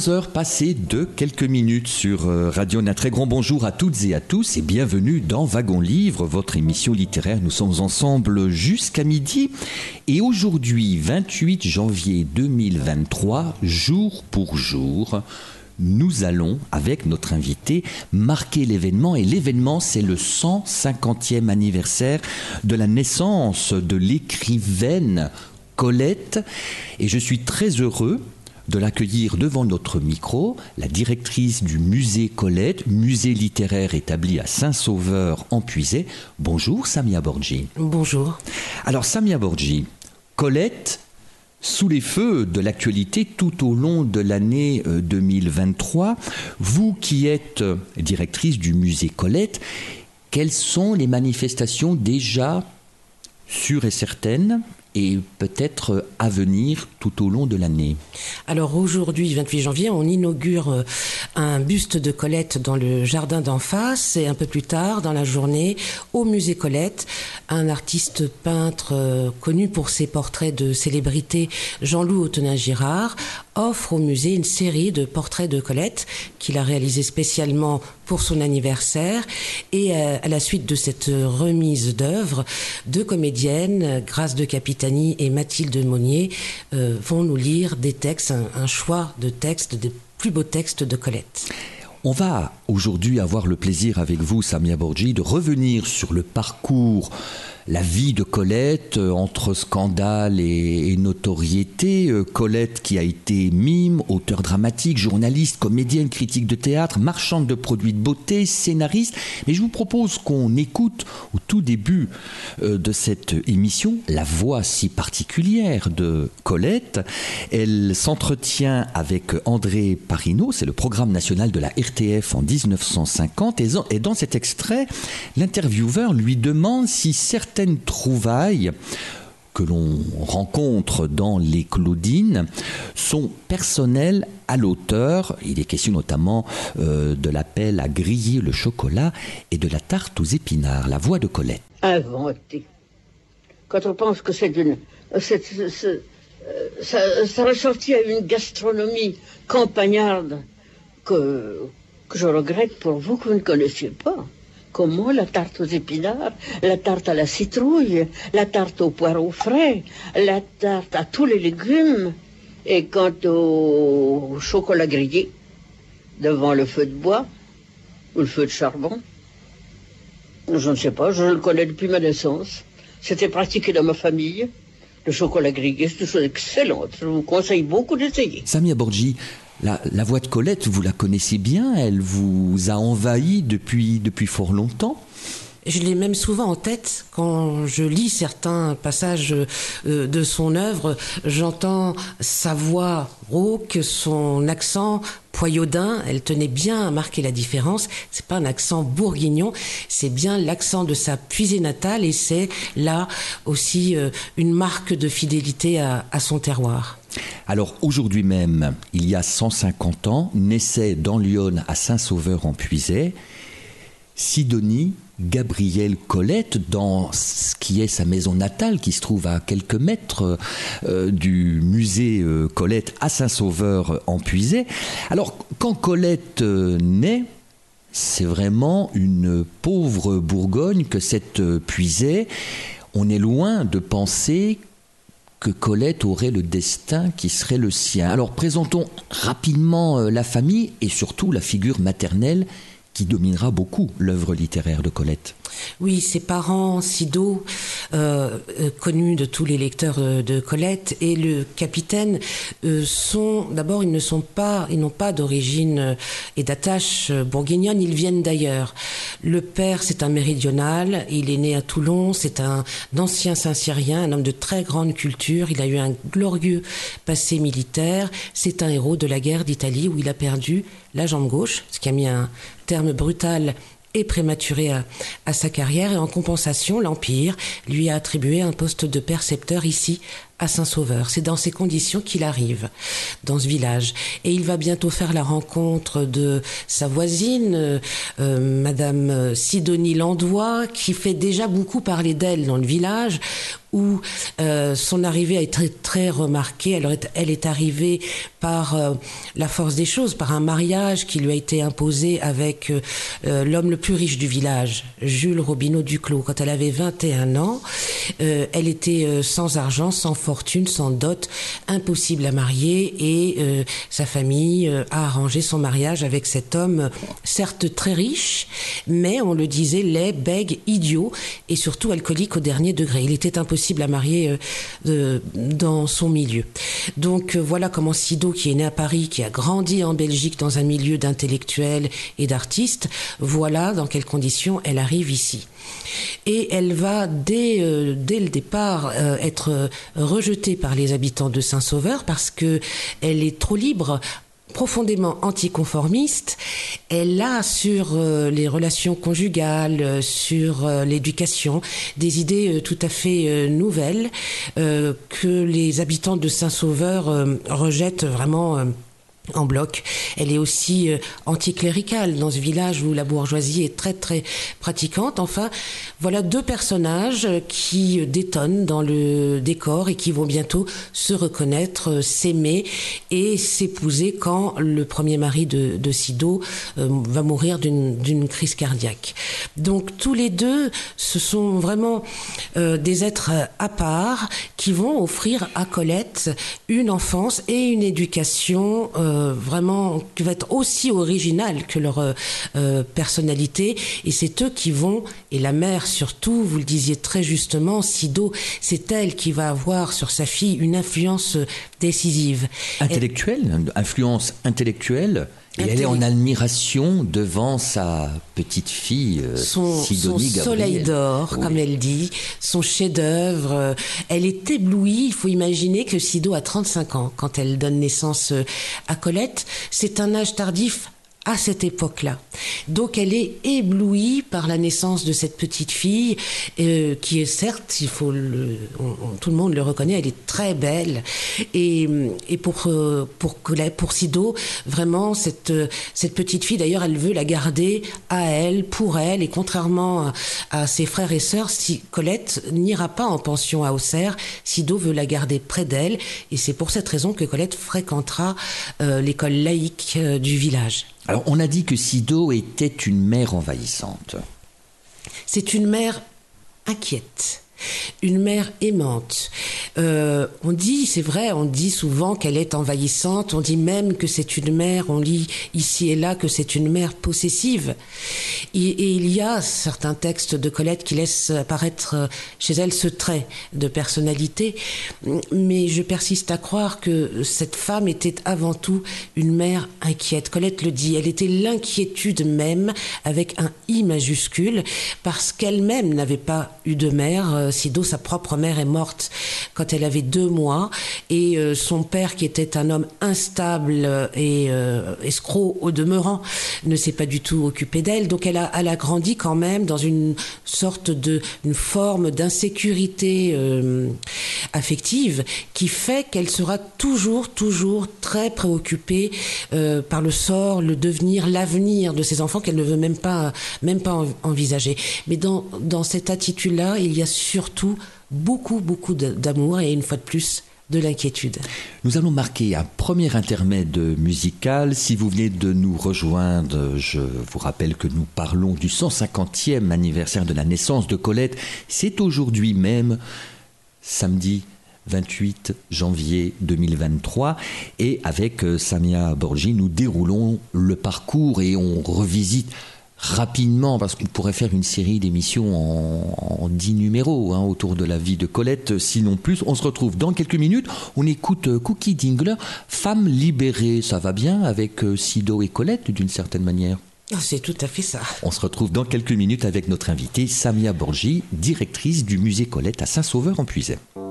11 heures passées de quelques minutes sur euh, Radio. Un très grand bonjour à toutes et à tous et bienvenue dans Wagon Livre, votre émission littéraire. Nous sommes ensemble jusqu'à midi et aujourd'hui, 28 janvier 2023, jour pour jour, nous allons, avec notre invité, marquer l'événement. Et l'événement, c'est le 150e anniversaire de la naissance de l'écrivaine Colette. Et je suis très heureux de l'accueillir devant notre micro, la directrice du musée Colette, musée littéraire établi à Saint-Sauveur en Puisay. Bonjour Samia Borgi. Bonjour. Alors Samia Borgi, Colette, sous les feux de l'actualité tout au long de l'année 2023, euh, vous qui êtes euh, directrice du musée Colette, quelles sont les manifestations déjà sûres et certaines et peut-être à venir tout au long de l'année. Alors aujourd'hui, 28 janvier, on inaugure euh, un buste de Colette dans le jardin d'en face. Et un peu plus tard, dans la journée, au musée Colette, un artiste peintre euh, connu pour ses portraits de célébrités, Jean-Loup Autenin-Girard, offre au musée une série de portraits de Colette qu'il a réalisé spécialement pour son anniversaire. Et euh, à la suite de cette remise d'œuvres, deux comédiennes, Grâce de Capitani et Mathilde Monnier, euh, vont nous lire des textes, un, choix de textes, des plus beaux textes de Colette. On va aujourd'hui avoir le plaisir avec vous, Samia Borgi, de revenir sur le parcours la vie de Colette euh, entre scandale et, notoriété. Euh, Colette qui a été mime, auteur dramatique, journaliste, comédienne, critique de théâtre, marchande de produits de beauté, scénariste. Mais je vous propose qu'on écoute au tout début euh, de cette émission la voix si particulière de Colette. Elle s'entretient avec André Parino, c'est le programme national de la RTF en 1950. Et dans cet extrait, l'intervieweur lui demande si certains trouvailles que l'on rencontre dans les Claudines sont personnelles à l'auteur. Il est question notamment euh, de l'appel à griller le chocolat et de la tarte aux épinards, la voix de Colette. Inventé. Quand on pense que c'est d'une... Euh, ça, ça ressortit à une gastronomie campagnarde que je regrette pour vous que vous ne connaissiez pas. Comment la tarte aux épinards, la tarte à la citrouille, la tarte aux poireaux frais, la tarte à tous les légumes. Et quant au chocolat grillé, devant le feu de bois ou le feu de charbon, je ne sais pas, je le connais depuis ma naissance. C'était pratiqué dans ma famille. Le chocolat grillé, c'est une chose excellente. Je vous conseille beaucoup d'essayer. Samia Borgi, la, voix de Colette, vous la connaissez bien, elle vous a envahi depuis, depuis fort longtemps. Je l'ai même souvent en tête quand je lis certains passages euh, de son œuvre. J'entends sa voix rauque, son accent poyaudin. Elle tenait bien à marquer la différence. C'est pas un accent bourguignon, c'est bien l'accent de sa puisée natale et c'est là aussi euh, une marque de fidélité à, à son terroir. Alors aujourd'hui même, il y a 150 ans, naissait dans Lyon à Saint-Sauveur en Puisay Sidonie Gabrielle Colette dans ce qui est sa maison natale, qui se trouve à quelques mètres euh, du musée euh, Colette à Saint-Sauveur en Puisay. Alors, quand Colette euh, naît, c'est vraiment une pauvre Bourgogne que cette Puisay. On est loin de penser que Colette aurait le destin qui serait le sien. Alors présentons rapidement la famille et surtout la figure maternelle dominera beaucoup l'œuvre littéraire de Colette. Oui, ses parents, Sido, connu de tous les lecteurs de Colette. Et le capitaine sont, d'abord, ils ne sont pas, ils n'ont pas d'origine et d'attache bourguignonne, ils viennent d'ailleurs. Le père, c'est un méridional, il est né à Toulon, c'est un ancien Saint-Cyrien, un homme de très grande culture, il a eu un glorieux passé militaire, c'est un héros de la guerre d'Italie où il a perdu la jambe gauche, ce qui a mis un terme brutal et prématuré à, sa carrière. Et en compensation, l'Empire lui a attribué un poste de percepteur ici à Saint-Sauveur. C'est dans ces conditions qu'il arrive dans ce village. Et il va bientôt faire la rencontre de sa voisine, euh, euh, Madame Sidonie Landois, qui fait déjà beaucoup parler d'elle dans le village, où euh, son arrivée a été très remarquée. Elle, est arrivée par la force des choses, par un mariage qui lui a été imposé avec l'homme le plus riche du village, Jules Robineau Duclos. Quand elle avait 21 ans, elle était sans argent, sans force fortune, sans dot, impossible à marier et euh, sa famille euh, a arrangé son mariage avec cet homme, certes très riche, mais on le disait laid, bègue, idiot et surtout alcoolique au dernier degré. Il était impossible à marier euh, dans son milieu. Donc voilà comment Sido, qui est né à Paris, qui a grandi en Belgique dans un milieu d'intellectuels et d'artistes, voilà dans quelles conditions elle arrive ici. Et elle va dès, dès le départ être rejetée par les habitants de Saint-Sauveur parce que elle est trop libre profondément anticonformiste, elle a sur euh, les relations conjugales, euh, sur euh, l'éducation, des idées tout à fait nouvelles que les habitants de Saint-Sauveur rejettent vraiment en bloc. Elle est aussi euh, anticléricale dans ce village où la bourgeoisie est très très pratiquante. Enfin, voilà deux personnages qui détonnent dans le décor et qui vont bientôt se reconnaître, euh, s'aimer et s'épouser quand le premier mari de, Sido euh, va mourir d'une crise cardiaque. Donc tous les deux, ce sont vraiment des êtres à part qui vont offrir à Colette une enfance et une éducation euh, vraiment qui va être aussi original que leur euh, euh, personnalité. Et c'est eux qui vont, et la mère surtout, vous le disiez très justement, Sido, c'est elle qui va avoir sur sa fille une influence décisive. Intellectuelle, influence intellectuelle et elle est en admiration devant sa petite fille, euh, son, soleil d'or, comme elle dit, son chef-d'œuvre. Euh, elle est éblouie. Il faut imaginer que Sido a 35 ans quand elle donne naissance euh, à Colette. C'est un âge tardif à cette époque-là. Donc elle est éblouie par la naissance de cette petite fille, euh, qui est certes, il faut le, tout le monde le reconnaît, elle est très belle. Et, et pour euh, pour pour Sido, vraiment cette cette petite fille, d'ailleurs, elle veut la garder à elle, pour elle. Et contrairement à, ses frères et sœurs, si Colette n'ira pas en pension à Auxerre, Sido veut la garder près d'elle. Et c'est pour cette raison que Colette fréquentera euh, l'école laïque du village. Alors, on a dit que Sido était une mère envahissante. C'est une mère inquiète une mère aimante. Euh, on dit, c'est vrai, on dit souvent qu'elle est envahissante, on dit même que c'est une mère, on lit ici et là que c'est une mère possessive. Et, il y a certains textes de Colette qui laissent apparaître euh, chez elle ce trait de personnalité, mais je persiste à croire que cette femme était avant tout une mère inquiète. Colette le dit, elle était l'inquiétude même avec un I majuscule, parce qu'elle-même n'avait pas eu de mère euh, Sido, sa propre mère est morte quand elle avait deux mois et euh, son père, qui était un homme instable et euh, escroc au demeurant, ne s'est pas du tout occupé d'elle. Donc elle a, elle a grandi quand même dans une sorte de, une forme d'insécurité euh, affective qui fait qu'elle sera toujours, toujours très préoccupée par le sort, le devenir, l'avenir de ses enfants qu'elle ne veut même pas, même pas envisager. Mais dans, dans cette attitude-là, il y a sur surtout beaucoup, beaucoup d'amour et une fois de plus, de l'inquiétude. Nous allons marquer un premier intermède musical. Si vous venez de nous rejoindre, je vous rappelle que nous parlons du 150e anniversaire de la naissance de Colette. C'est aujourd'hui même, samedi 28 janvier 2023. Et avec euh, Samia Borgi, nous déroulons le parcours et on revisite rapidement, parce qu'on pourrait faire une série d'émissions en, dix numéros hein, autour de la vie de Colette, sinon plus. On se retrouve dans quelques minutes. On écoute euh, Cookie Dingler, Femme libérée. Ça va bien avec euh, Sido et Colette d'une certaine manière? Ah, c'est tout à fait ça. On se retrouve dans quelques minutes avec notre invitée Samia Borgi, directrice du musée Colette à Saint-Sauveur-en-Puisay. quand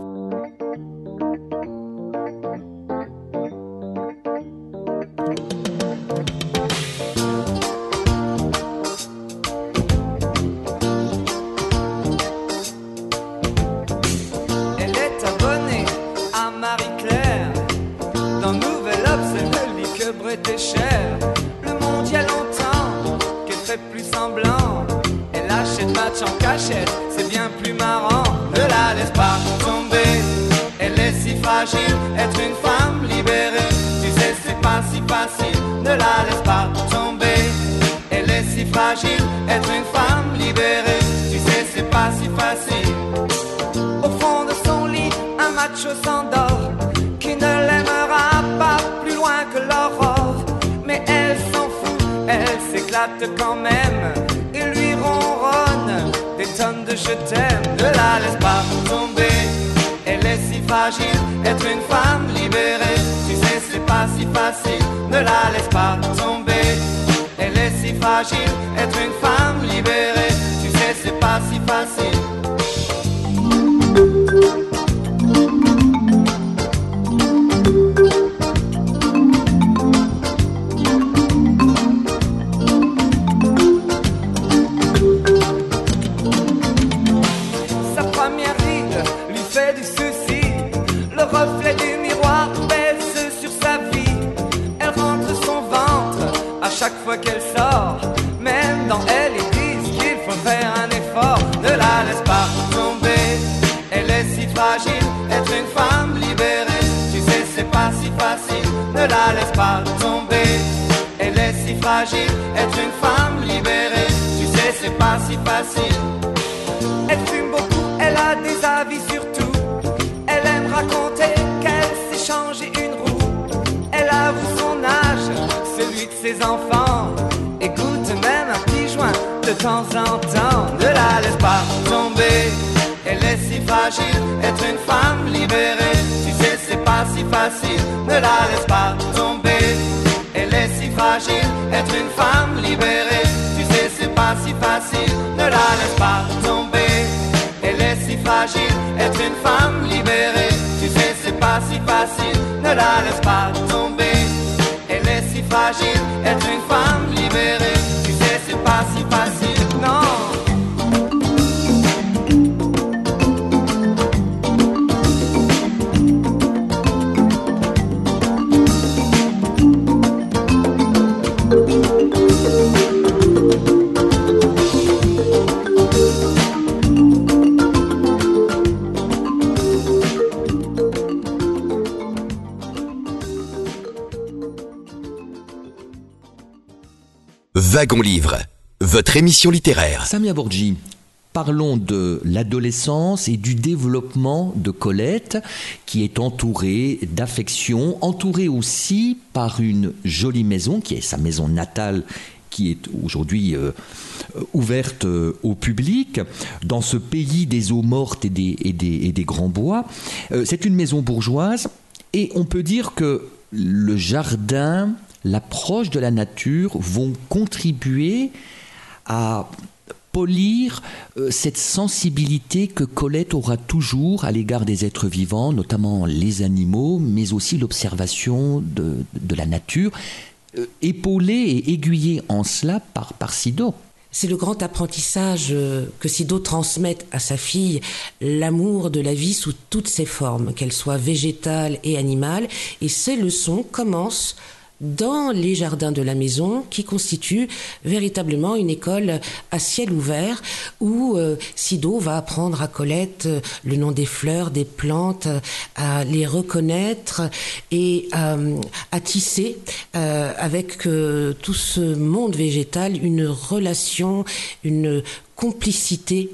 Wagon Livre, votre émission littéraire. Samia Borgi, parlons de l'adolescence et du développement de Colette, qui est entourée d'affection, entourée aussi par une jolie maison, qui est sa maison natale qui est aujourd'hui euh, ouverte euh, au public, dans ce pays des eaux mortes et des, grands bois. Euh, c'est une maison bourgeoise, et on peut dire que le jardin l'approche de la nature vont contribuer à polir euh, cette sensibilité que Colette aura toujours à l'égard des êtres vivants, notamment les animaux, mais aussi l'observation de, la nature, euh, épaulée et aiguillée en cela par, par Sido. C'est le grand apprentissage euh, que Sido transmette à sa fille, l'amour de la vie sous toutes ses formes, qu'elle soit végétale et animale, et ces leçons commencent dans les jardins de la maison qui constituent véritablement une école à ciel ouvert où euh, Sido va apprendre à Colette euh, le nom des fleurs, des plantes, euh, à les reconnaître et à tisser avec tout ce monde végétal une relation, une complicité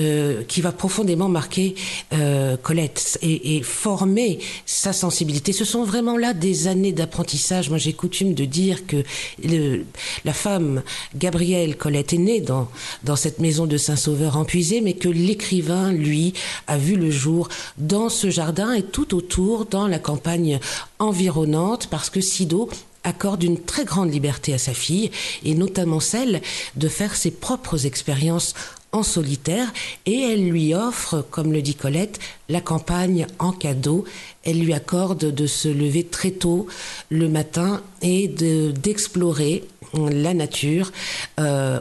euh, qui va profondément marquer euh, Colette et, et, former sa sensibilité. Ce sont vraiment là des années d'apprentissage. Moi, j'ai coutume de dire que le, la femme Gabrielle Colette est née dans, dans cette maison de Saint-Sauveur en mais que l'écrivain, lui, a vu le jour dans ce jardin et tout autour, dans la campagne environnante, parce que Sido accorde une très grande liberté à sa fille, et notamment celle de faire ses propres expériences en solitaire, et elle lui offre, comme le dit Colette, la campagne en cadeau. Elle lui accorde de se lever très tôt le matin et d'explorer la nature euh,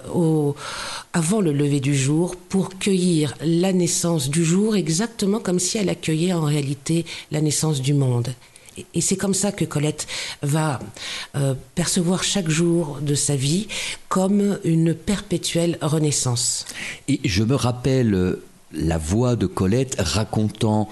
avant le lever du jour pour cueillir la naissance du jour exactement comme si elle accueillait en réalité la naissance du monde. Et c'est comme ça que Colette va euh, percevoir chaque jour de sa vie comme une perpétuelle renaissance. Et je me rappelle euh, la voix de Colette racontant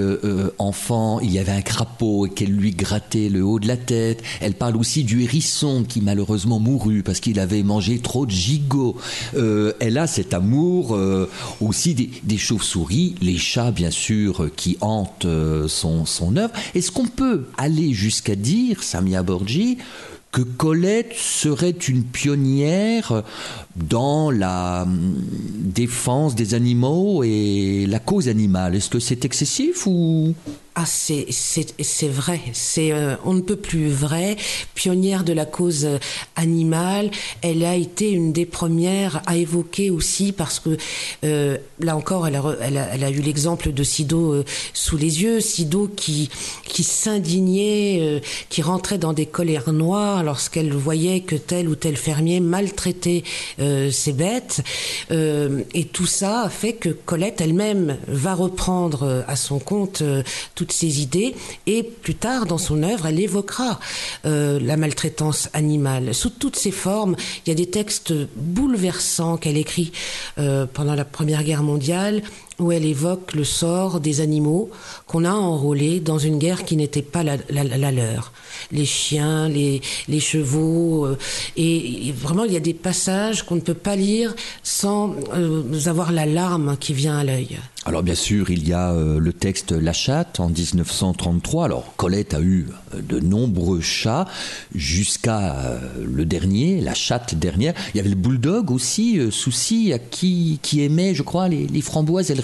euh, enfant il y avait un crapaud et qu'elle lui grattait le haut de la tête. Elle parle aussi du hérisson qui malheureusement mourut parce qu'il avait mangé trop de gigots. Euh, elle a cet amour euh, aussi des, chauves-souris, les chats bien sûr qui hantent son, son œuvre. Est-ce qu'on peut aller jusqu'à dire, Samia Borgi, que Colette serait une pionnière dans la hum, défense des animaux et la cause animale. Est-ce que c'est excessif ou ah, c'est vrai, c'est euh, on ne peut plus vrai. Pionnière de la cause euh, animale, elle a été une des premières à évoquer aussi parce que euh, là encore, elle a, elle a, eu l'exemple de Sido sous les yeux, Sido qui qui s'indignait, qui rentrait dans des colères noires lorsqu'elle voyait que tel ou tel fermier maltraitait ses bêtes, et tout ça a fait que Colette elle-même va reprendre à son compte tout ses idées et plus tard dans son œuvre, elle évoquera euh, la maltraitance animale sous toutes ses formes. Il y a des textes bouleversants qu'elle écrit euh, pendant la Première Guerre mondiale où elle évoque le sort des animaux qu'on a enrôlés dans une guerre qui n'était pas la, leur. Les chiens, les, chevaux, euh, et, vraiment il y a des passages qu'on ne peut pas lire sans euh, avoir la larme qui vient à l'œil. Alors bien sûr, il y a euh, le texte La chatte en 1933. Alors Colette a eu de nombreux chats jusqu'à le dernier, la chatte dernière. Il y avait le bulldog aussi, Souci, qui, qui aimait, je crois, les, framboises et le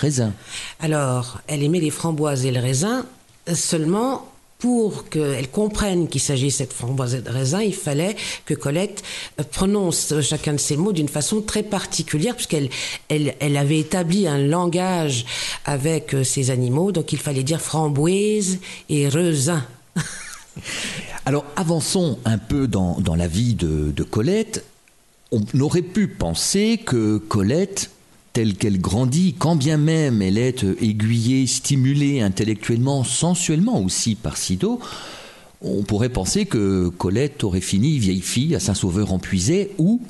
alors, elle aimait les framboises et le raisin, seulement pour qu'elle comprenne qu'il s'agissait de framboises et de raisin, il fallait que Colette prononce chacun de ces mots d'une façon très particulière, puisqu'elle elle, avait établi un langage avec ces animaux, donc il fallait dire framboise et raisin. Alors avançons un peu dans, la vie de Colette. On aurait pu penser que Colette telle qu'elle grandit, quand bien même elle est aiguillée, stimulée intellectuellement, sensuellement aussi par Sido, on pourrait penser que Colette aurait fini vieille fille à Saint-Sauveur en ou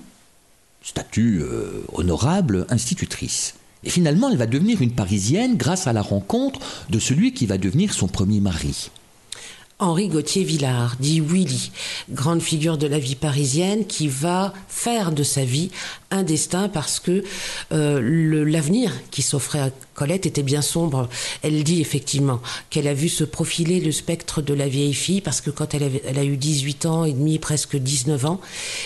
statut euh, honorable, institutrice. Et finalement, elle va devenir une Parisienne grâce à la rencontre de celui qui va devenir son premier mari. Henri Gauthier-Villard, dit Willy, grande figure de la vie parisienne qui va faire de sa vie un destin parce que euh, l'avenir qui s'offrait à Colette était bien sombre. Elle dit effectivement qu'elle a vu se profiler le spectre de la vieille fille parce que quand elle, a eu 18 ans et demi, presque 19 ans,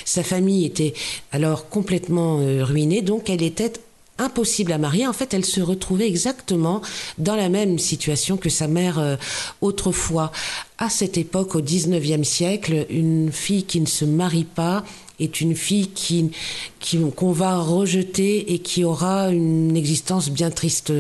sa famille était alors complètement euh, ruinée, donc elle était impossible à marier. En fait, elle se retrouvait exactement dans la même situation que sa mère euh, autrefois. À cette époque, au 19e siècle, une fille qui ne se marie pas est une fille qui qu'on va rejeter et qui aura une existence bien triste,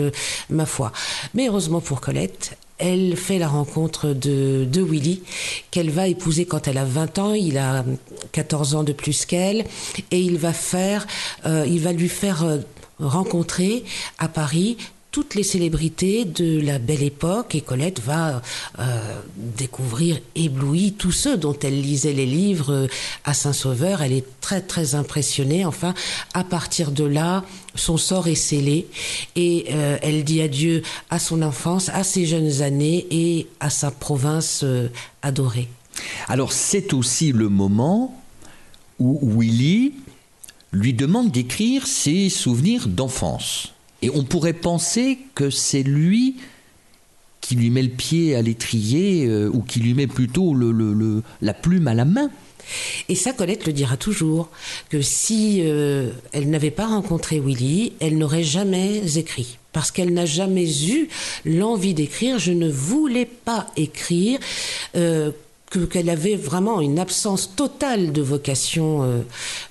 ma foi. Mais heureusement pour Colette, elle fait la rencontre de, de Willy, qu'elle va épouser quand elle a 20 ans. Il a 14 ans de plus qu'elle. Et il va faire, euh, il va lui faire euh, rencontrer à Paris toutes les célébrités de la belle époque et Colette va euh, découvrir éblouie tous ceux dont elle lisait les livres euh, à Saint-Sauveur. Elle est très très impressionnée. Enfin, à partir de là, son sort est scellé et euh, elle dit adieu à son enfance, à ses jeunes années et à sa province adorée. Alors c'est aussi le moment où Willy lui demande d'écrire ses souvenirs d'enfance. Et on pourrait penser que c'est lui qui lui met le pied à l'étrier euh, ou qui lui met plutôt la plume à la main. Et ça, Colette le dira toujours, que si euh, elle n'avait pas rencontré Willy, elle n'aurait jamais écrit. Parce qu'elle n'a jamais eu l'envie d'écrire. Je ne voulais pas écrire. Euh, qu'elle avait vraiment une absence totale de vocation euh,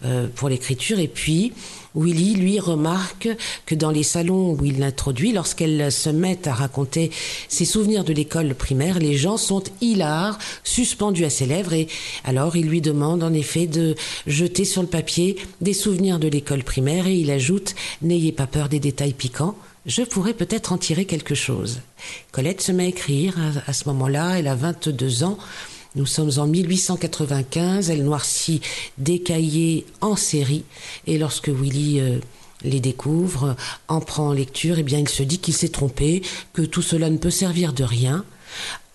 euh, pour l'écriture. Et puis, Willy, lui, remarque que dans les salons où il l'introduit, lorsqu'elle se met à raconter ses souvenirs de l'école primaire, les gens sont hilars, suspendus à ses lèvres, et alors il lui demande en effet de jeter sur le papier des souvenirs de l'école primaire, et il ajoute N'ayez pas peur des détails piquants, je pourrais peut-être en tirer quelque chose. Colette se met à écrire à, à ce moment-là, elle a 22 ans, nous sommes en 1895, elle noircit des cahiers en série et lorsque Willy euh, les découvre, en prend lecture, eh bien il se dit qu'il s'est trompé, que tout cela ne peut servir de rien.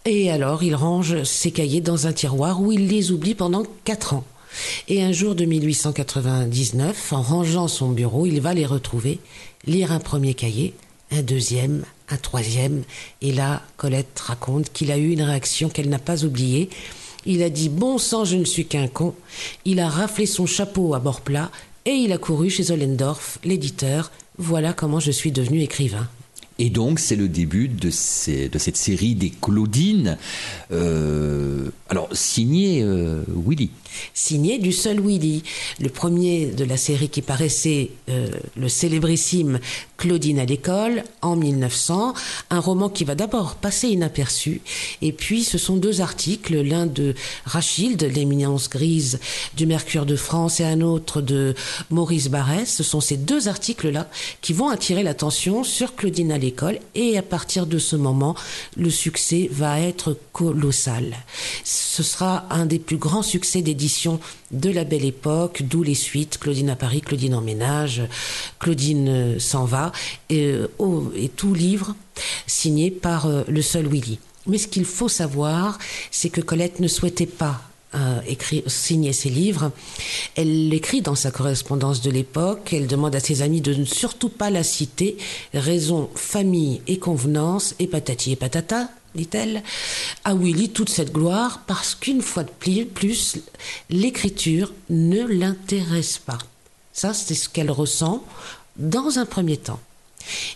Et alors il range ses cahiers dans un tiroir où il les oublie pendant quatre ans. Et un jour de 1899, en rangeant son bureau, il va les retrouver, lire un premier cahier, un deuxième, un troisième. Et là, Colette raconte qu'il a eu une réaction qu'elle n'a pas oubliée. Il a dit Bon sang, je ne suis qu'un con. Il a raflé son chapeau à bord plat et il a couru chez Ollendorf, l'éditeur. Voilà comment je suis devenu écrivain. Et donc, c'est le début de, cette série des Claudines. Euh, alors, signé euh, Willy. Signé du seul Willy. Le premier de la série qui paraissait, euh, le célébrissime Claudine à l'école, en 1900. Un roman qui va d'abord passer inaperçu. Et puis, ce sont deux articles, l'un de Rachilde, L'éminence grise du Mercure de France, et un autre de Maurice Barrès. Ce sont ces deux articles-là qui vont attirer l'attention sur Claudine à l'école et à partir de ce moment, le succès va être colossal. Ce sera un des plus grands succès d'édition de la belle époque, d'où les suites Claudine à Paris, Claudine en ménage, Claudine euh, s'en va, et, euh, et, tout livre signé par euh, le seul Willy. Mais ce qu'il faut savoir, c'est que Colette ne souhaitait pas euh, écrit, signer ses livres. Elle l'écrit dans sa correspondance de l'époque. Elle demande à ses amis de ne surtout pas la citer. Raison, famille et convenance, et patati et patata, dit-elle, à Willy toute cette gloire parce qu'une fois de plus, l'écriture ne l'intéresse pas. Ça, c'est ce qu'elle ressent dans un premier temps.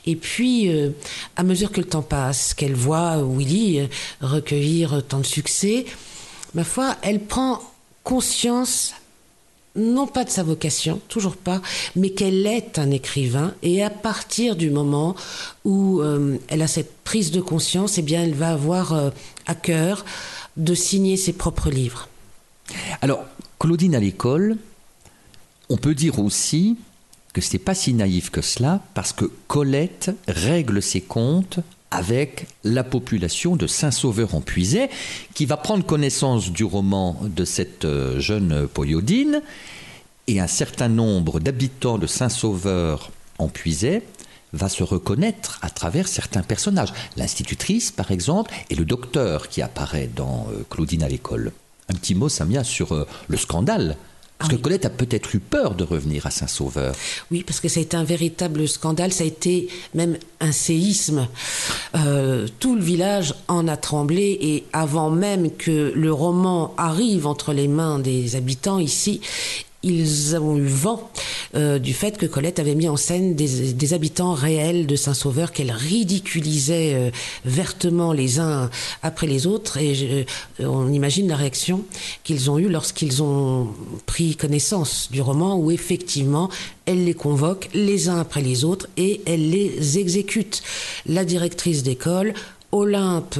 Et puis, euh, à mesure que le temps passe, qu'elle voit Willy euh, recueillir tant de succès, ma foi, elle prend conscience non pas de sa vocation, toujours pas, mais qu'elle est un écrivain. Et à partir du moment où euh, elle a cette prise de conscience, eh bien, elle va avoir euh, à cœur de signer ses propres livres. Alors, Claudine à l'école, on peut dire aussi que ce n'est pas si naïf que cela, parce que Colette règle ses comptes avec la population de Saint-Sauveur en Puisay, qui va prendre connaissance du roman de cette euh, jeune Poyodine, et un certain nombre d'habitants de Saint-Sauveur en Puisay va se reconnaître à travers certains personnages. L'institutrice, par exemple, et le docteur qui apparaît dans euh, Claudine à l'école. Un petit mot, Samia, sur euh, le scandale parce que Colette a peut-être eu peur de revenir à Saint-Sauveur. Oui, parce que ça a été un véritable scandale, ça a été même un séisme. Euh, tout le village en a tremblé et avant même que le roman arrive entre les mains des habitants ici, ils ont eu vent euh, du fait que Colette avait mis en scène des, habitants réels de Saint-Sauveur qu'elle ridiculisait euh, vertement les uns après les autres. Et euh, on imagine la réaction qu'ils ont eue lorsqu'ils ont pris connaissance du roman où effectivement elle les convoque les uns après les autres et elle les exécute. La directrice d'école Olympe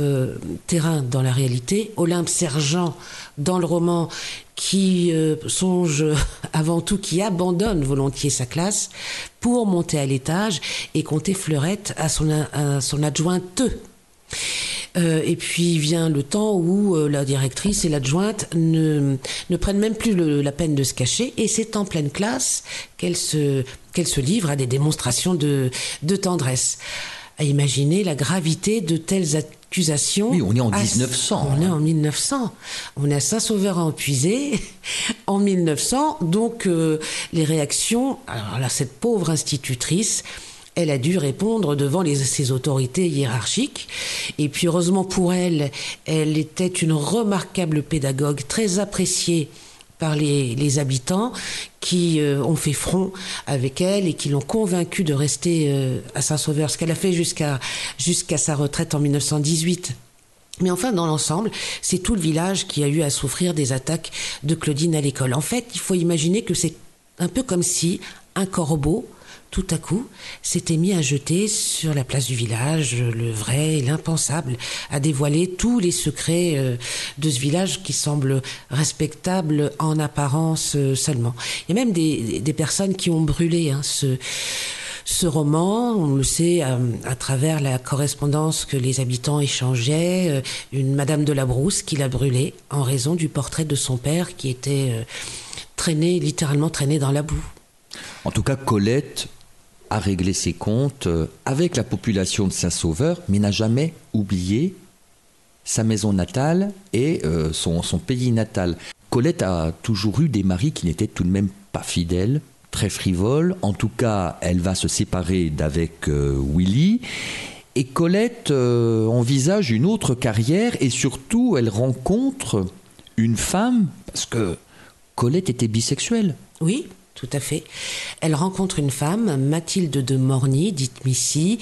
terrain dans la réalité, Olympe sergent dans le roman qui euh, songe avant tout, qui abandonne volontiers sa classe pour monter à l'étage et compter fleurette à son, adjointe. Euh, et puis vient le temps où euh, la directrice et l'adjointe ne, ne prennent même plus la peine de se cacher et c'est en pleine classe qu'elle se, qu'elle se livre à des démonstrations de tendresse. À imaginer la gravité de telles accusations. Oui, on est en à- 1900, On est hein. en 1900. On est à Saint-Sauveur à Empuisé en 1900. Donc, euh, les réactions. Alors là, cette pauvre institutrice. Elle a dû répondre devant les, ses autorités hiérarchiques. Et puis, heureusement pour elle, elle était une remarquable pédagogue, très appréciée par les, les habitants qui euh, ont fait front avec elle et qui l'ont convaincue de rester euh, à Saint-Sauveur, ce qu'elle a fait jusqu'à jusqu'à sa retraite en 1918. Mais enfin, dans l'ensemble, c'est tout le village qui a eu à souffrir des attaques de Claudine à l'école. En fait, il faut imaginer que c'est un peu comme si un corbeau, tout à coup, s'était mis à jeter sur la place du village le vrai et l'impensable, à dévoiler tous les secrets euh, de ce village qui semble respectable en apparence euh, seulement. Il y a même des, personnes qui ont brûlé hein, ce, roman, on le sait à, à travers la correspondance que les habitants échangeaient, euh, une Madame de la Brousse qui l'a brûlé en raison du portrait de son père qui était euh, traîné, littéralement traîné dans la boue. En tout cas, Colette a réglé ses comptes euh, avec la population de Saint-Sauveur, mais n'a jamais oublié sa maison natale et euh, son, son pays natal. Colette a toujours eu des maris qui n'étaient tout de même pas fidèles, très frivoles. En tout cas, elle va se séparer d'avec euh, Willy. Et Colette envisage une autre carrière et surtout, elle rencontre une femme, parce que Colette était bisexuelle. Oui, tout à fait. Elle rencontre une femme, Mathilde de Morny, dite Missy,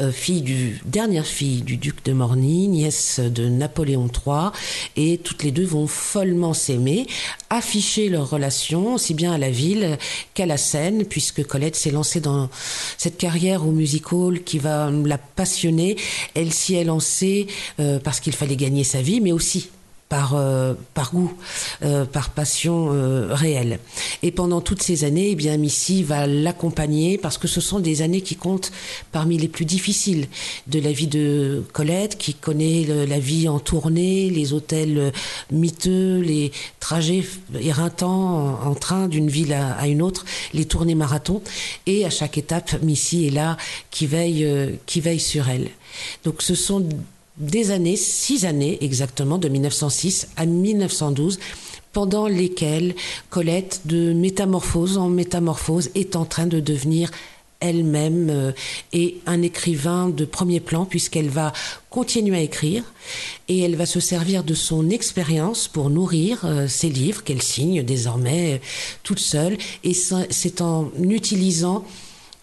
euh, fille du dernière fille du duc de Morny, nièce de Napoléon III, et toutes les deux vont follement s'aimer, afficher leur relation aussi bien à la ville qu'à la scène, puisque Colette s'est lancée dans cette carrière au music hall qui va la passionner. Elle s'y est lancée euh, parce qu'il fallait gagner sa vie, mais aussi par, euh, par goût, euh, par passion euh, réelle. Et pendant toutes ces années, eh bien, Missy va l'accompagner parce que ce sont des années qui comptent parmi les plus difficiles de la vie de Colette, qui connaît la vie en tournée, les hôtels miteux, les trajets éreintants en, en train d'une ville à, à une autre, les tournées marathons. Et à chaque étape, Missy est là qui veille, qui veille sur elle. Donc ce sont des années, six années exactement, de 1906 à 1912, pendant lesquelles Colette, de métamorphose en métamorphose, est en train de devenir elle-même euh, et un écrivain de premier plan puisqu'elle va continuer à écrire et elle va se servir de son expérience pour nourrir euh, ses livres qu'elle signe désormais euh, toute seule et c'est en utilisant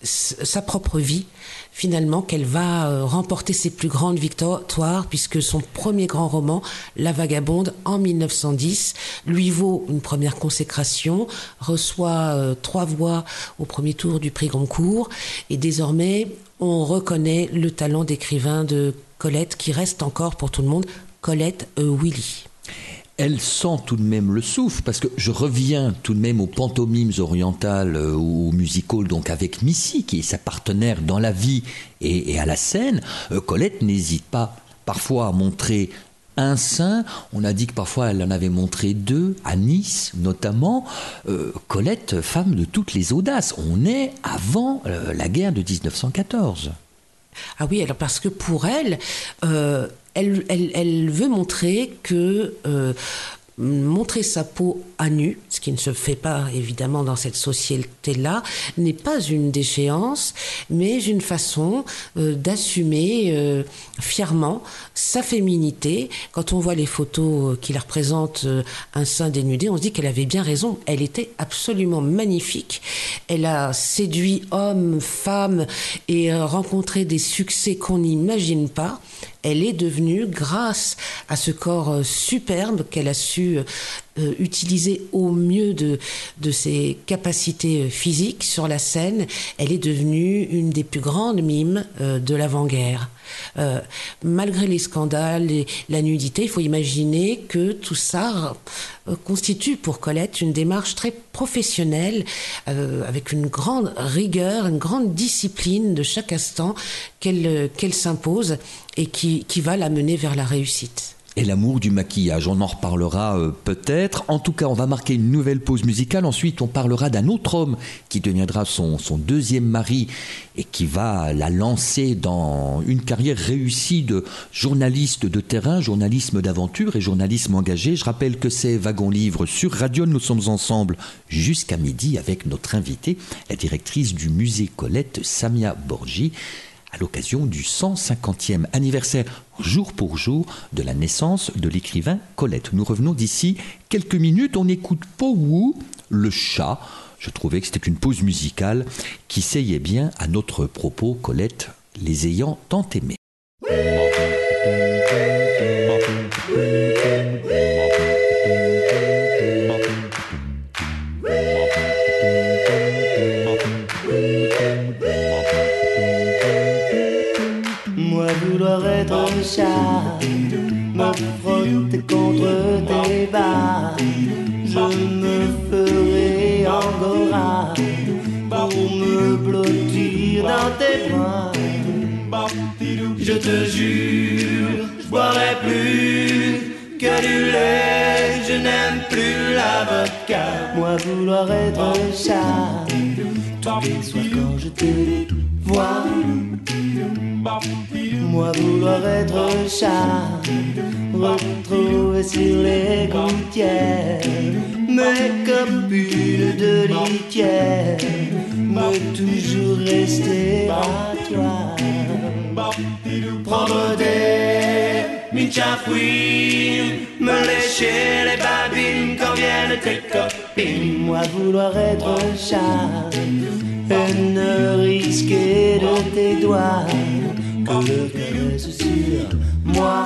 sa propre vie finalement qu'elle va euh, remporter ses plus grandes victoires puisque son premier grand roman La Vagabonde en 1910 lui vaut une première consécration reçoit euh, trois voix au premier tour du prix Goncourt et désormais on reconnaît le talent d'écrivain de Colette qui reste encore pour tout le monde Colette euh, Willy elle sent tout de même le souffle, parce que je reviens tout de même aux pantomimes orientales, euh, ou au musical, donc avec Missy, qui est sa partenaire dans la vie et, à la scène. Euh, Colette n'hésite pas parfois à montrer un sein. On a dit que parfois elle en avait montré deux, à Nice notamment. Euh, Colette, femme de toutes les audaces. On est avant la guerre de 1914. Ah oui, alors parce que pour elle, elle, elle, elle veut montrer que euh, montrer sa peau à nu, ce qui ne se fait pas évidemment dans cette société-là, n'est pas une déchéance, mais une façon euh, d'assumer euh, fièrement sa féminité. Quand on voit les photos qui la représentent euh, un sein dénudé, on se dit qu'elle avait bien raison. Elle était absolument magnifique. Elle a séduit hommes, femmes et euh, rencontré des succès qu'on n'imagine pas. Elle est devenue, grâce à ce corps euh, superbe qu'elle a su euh, utiliser au mieux de, ses capacités euh, physiques sur la scène, elle est devenue une des plus grandes mimes euh, de l'avant-guerre. Euh, malgré les scandales et la nudité, il faut imaginer que tout ça constitue pour Colette une démarche très professionnelle, avec une grande rigueur, une grande discipline de chaque instant qu'elle qu'elle s'impose et qui, qui va la mener vers la réussite. Et l'amour du maquillage. On en reparlera euh, peut-être. En tout cas, on va marquer une nouvelle pause musicale. Ensuite, on parlera d'un autre homme qui deviendra son, son, deuxième mari et qui va la lancer dans une carrière réussie de journaliste de terrain, journalisme d'aventure et journalisme engagé. Je rappelle que c'est Wagon Livre sur Radio. Nous sommes ensemble jusqu'à midi avec notre invitée, la directrice du musée Colette, Samia Borgi à l'occasion du 150e anniversaire jour pour jour de la naissance de l'écrivain Colette. Nous revenons d'ici quelques minutes, on écoute Powou, le chat. Je trouvais que c'était une pause musicale qui seyait bien à notre propos, Colette, les ayant tant aimés. Me frotter contre tes bas. Je me ferai angora pour me blottir dans tes bras. Je te jure, je boirai plus que du lait, je n'aime plus la vodka. Moi vouloir être chat, tous les soirs quand je te Moi vouloir être chat, retrouver sur les gouttières mes copines de litière, me toujours rester à toi. Prendre des minchafouines, me lécher les babines quand viennent tes copines. Moi vouloir être chat et ne risquer de tes doigts que le caresse sur. Moi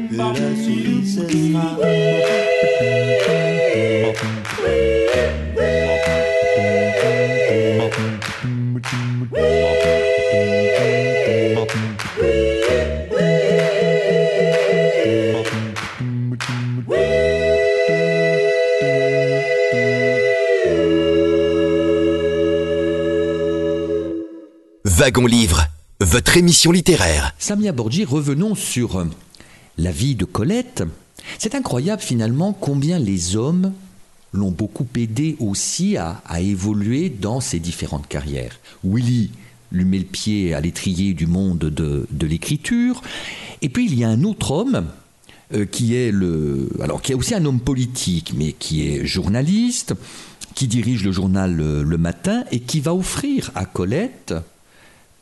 Et la Livre, votre émission littéraire. Samia Borgi, revenons sur euh, la vie de Colette. C'est incroyable finalement combien les hommes l'ont beaucoup aidé aussi à, évoluer dans ses différentes carrières. Willy lui met le pied à l'étrier du monde de, l'écriture. Et puis il y a un autre homme euh, qui est le, alors qui est aussi un homme politique, mais qui est journaliste, qui dirige le journal le, le matin et qui va offrir à Colette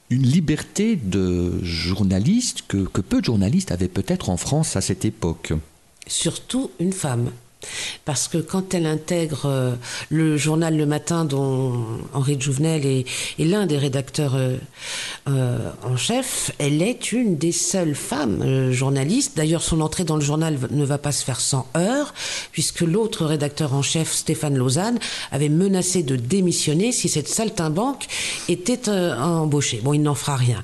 une liberté de journaliste que, peu de journalistes avaient peut-être en France à cette époque. Surtout une femme. Parce que quand elle intègre euh, le journal Le Matin, dont Henri de Jouvenel est, l'un des rédacteurs euh, euh, en chef, elle est une des seules femmes journalistes. D'ailleurs, son entrée dans le journal ne va pas se faire sans heurts, puisque l'autre rédacteur en chef, Stéphane Lausanne, avait menacé de démissionner si cette saltimbanque était embauchée. Bon, il n'en fera rien.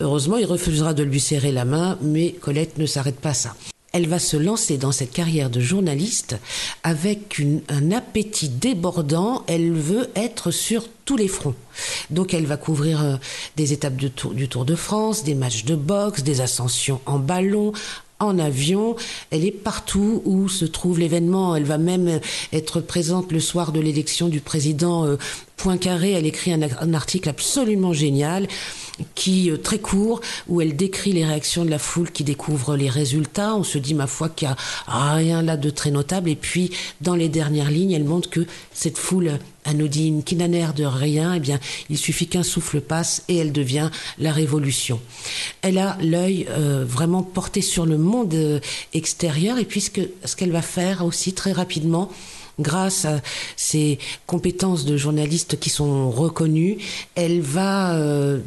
Heureusement, il refusera de lui serrer la main, mais Colette ne s'arrête pas à ça elle va se lancer dans cette carrière de journaliste avec une, un appétit débordant. Elle veut être sur tous les fronts. Donc elle va couvrir euh, des étapes du Tour de France, des matchs de boxe, des ascensions en ballon, en avion. Elle est partout où se trouve l'événement. Elle va même être présente le soir de l'élection du président euh, Poincaré, elle écrit un, article absolument génial qui très court où elle décrit les réactions de la foule qui découvre les résultats. On se dit ma foi qu'il n'y a rien là de très notable. Et puis dans les dernières lignes, elle montre que cette foule anodine, qui n'a l'air de rien, eh bien, il suffit qu'un souffle passe et elle devient la révolution. Elle a l'œil euh, vraiment porté sur le monde euh, extérieur et puisque ce qu'elle va faire aussi très rapidement, grâce à ses compétences de journaliste qui sont reconnues, elle va euh,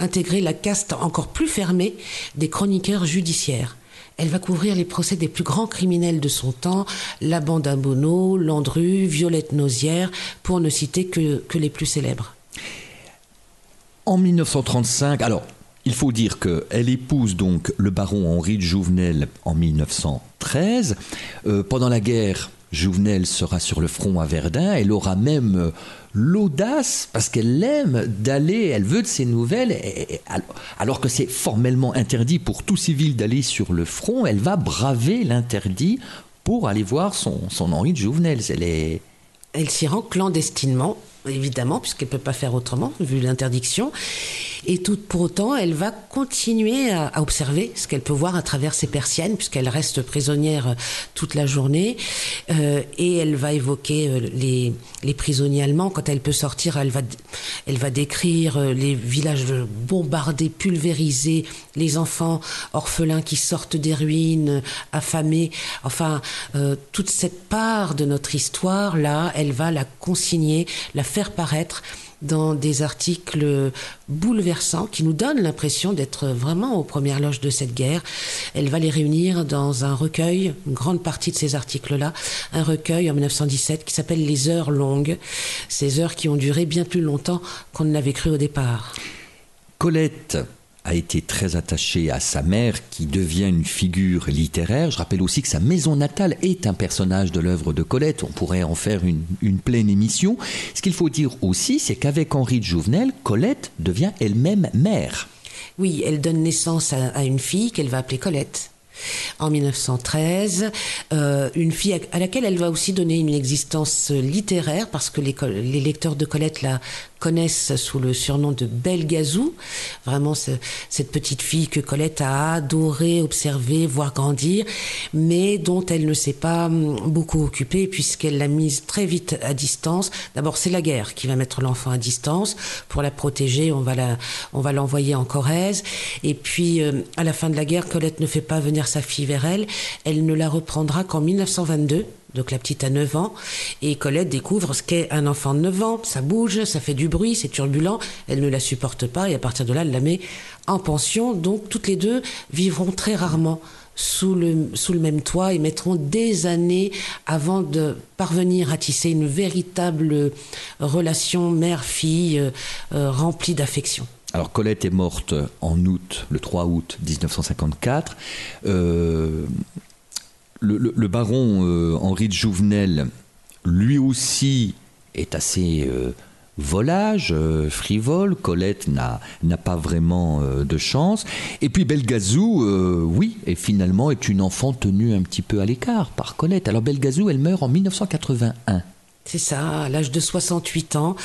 intégrer la caste encore plus fermée des chroniqueurs judiciaires. Elle va couvrir les procès des plus grands criminels de son temps, la bande Landru, Violette Nausière, pour ne citer que, que les plus célèbres. En 1935, alors il faut dire qu'elle épouse donc le baron Henri de Jouvenel en 1913. Euh, pendant la guerre, Jouvenel sera sur le front à Verdun. Elle aura même euh, l'audace, parce qu'elle aime, d'aller, elle veut de ses nouvelles, alors que c'est formellement interdit pour tout civil d'aller sur le front, elle va braver l'interdit pour aller voir son, son Henri de Jouvenel. Elle s'y rend clandestinement évidemment, puisqu'elle ne peut pas faire autrement, vu l'interdiction. Et tout pour autant, elle va continuer à, observer ce qu'elle peut voir à travers ses persiennes, puisqu'elle reste prisonnière euh, toute la journée. Euh, et elle va évoquer euh, les, les, prisonniers allemands. Quand elle peut sortir, elle va, elle va décrire les villages bombardés, pulvérisés, les enfants orphelins qui sortent des ruines, affamés. Enfin, toute cette part de notre histoire, là, elle va la consigner, la faire paraître dans des articles bouleversants qui nous donnent l'impression d'être vraiment aux premières loges de cette guerre. Elle va les réunir dans un recueil, une grande partie de ces articles-là, un recueil en 1917 qui s'appelle Les heures longues, ces heures qui ont duré bien plus longtemps qu'on ne l'avait cru au départ. Colette a été très attaché à sa mère qui devient une figure littéraire. Je rappelle aussi que sa maison natale est un personnage de l'œuvre de Colette. On pourrait en faire une, pleine émission. Ce qu'il faut dire aussi, c'est qu'avec Henri de Jouvenel, Colette devient elle-même mère. Oui, elle donne naissance à une fille qu'elle va appeler Colette en 1913, euh, une fille à, laquelle elle va aussi donner une existence littéraire parce que les, les lecteurs de Colette la connaissent sous le surnom de Belle Gazou, vraiment cette petite fille que Colette a adoré observer, voir grandir, mais dont elle ne s'est pas hum, beaucoup occupée puisqu'elle l'a mise très vite à distance. D'abord, c'est la guerre qui va mettre l'enfant à distance. Pour la protéger, on va la, on va l'envoyer en Corrèze. Et puis, euh, à la fin de la guerre, Colette ne fait pas venir sa fille vers elle. Elle ne la reprendra qu'en 1922. Donc la petite a 9 ans et Colette découvre ce qu'est un enfant de 9 ans. Ça bouge, ça fait du bruit, c'est turbulent. Elle ne la supporte pas et à partir de là, elle la met en pension. Donc toutes les deux vivront très rarement sous le, sous le même toit et mettront des années avant de parvenir à tisser une véritable relation mère-fille euh, euh, remplie d'affection. Alors Colette est morte en août, le 3 août 1954. Euh, le, baron euh, Henri de Jouvenel, lui aussi, est assez euh, volage, frivole. Colette n'a pas vraiment de chance. Et puis Belgazou, oui, et finalement est une enfant tenue un petit peu à l'écart par Colette. Alors Belgazou, elle meurt en 1981. C'est ça, à l'âge de 68 ans.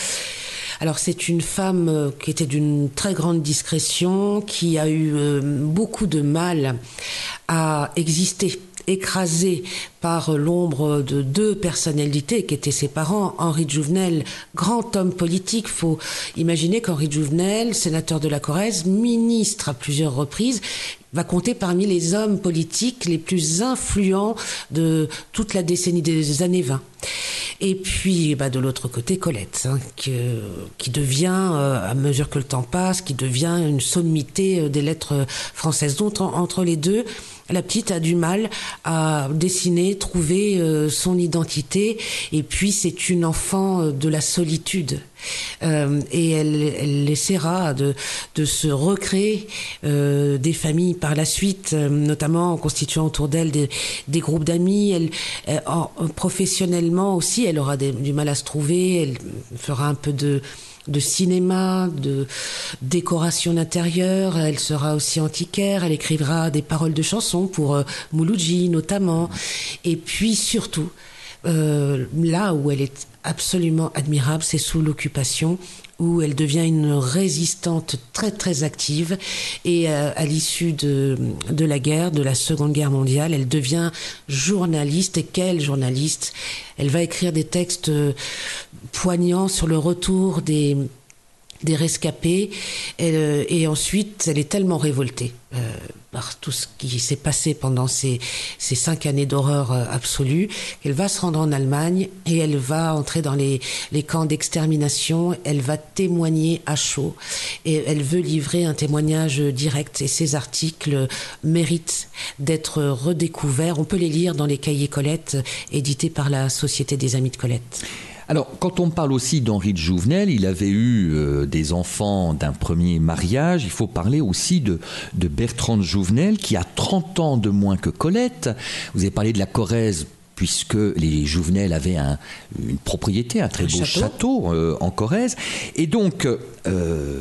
Alors c'est une femme euh, qui était d'une très grande discrétion, qui a eu euh, beaucoup de mal à exister écrasée par l'ombre de deux personnalités qui étaient ses parents. Henri de Jouvenel, grand homme politique, faut imaginer qu'Henri de Jouvenel, sénateur de la Corrèze, ministre à plusieurs reprises, va compter parmi les hommes politiques les plus influents de toute la décennie des années 20. Et puis, bah, de l'autre côté, Colette, hein, qui, devient, euh, à mesure que le temps passe, qui devient une sommité euh, des lettres françaises. Donc, entre les deux, la petite a du mal à dessiner, trouver euh, son identité, et puis c'est une enfant euh, de la solitude. Euh, et elle, essaiera de, se recréer des familles par la suite, notamment en constituant autour d'elle des, groupes d'amis. Elle, professionnellement aussi, elle aura du mal à se trouver. Elle fera un peu de de cinéma, de décoration d'intérieur. Elle sera aussi antiquaire. Elle écrira des paroles de chansons pour euh, Mouloudji notamment. Et puis surtout, euh, là où elle est absolument admirable, c'est sous l'occupation où elle devient une résistante très très active. Et euh, à l'issue de, de la guerre, de la Seconde Guerre mondiale, elle devient journaliste. Et quelle journaliste? Elle va écrire des textes euh, poignants sur le retour des des rescapés. Euh, et ensuite, elle est tellement révoltée euh, par tout ce qui s'est passé pendant ces, cinq années d'horreur euh, absolue qu'elle va se rendre en Allemagne et elle va entrer dans les, les camps d'extermination. Elle va témoigner à chaud et elle veut livrer un témoignage direct. Et ces articles méritent d'être redécouverts. On peut les lire dans les cahiers Colette édités par la Société des Amis de Colette. Alors, quand on parle aussi d'Henri de Jouvenel, il avait eu euh, des enfants d'un premier mariage. Il faut parler aussi de, de Bertrand de Jouvenel, qui a 30 ans de moins que Colette. Vous avez parlé de la Corrèze puisque les Jouvenel avaient un, une propriété, un très Un beau château. château, euh, en Corrèze. Et donc, euh,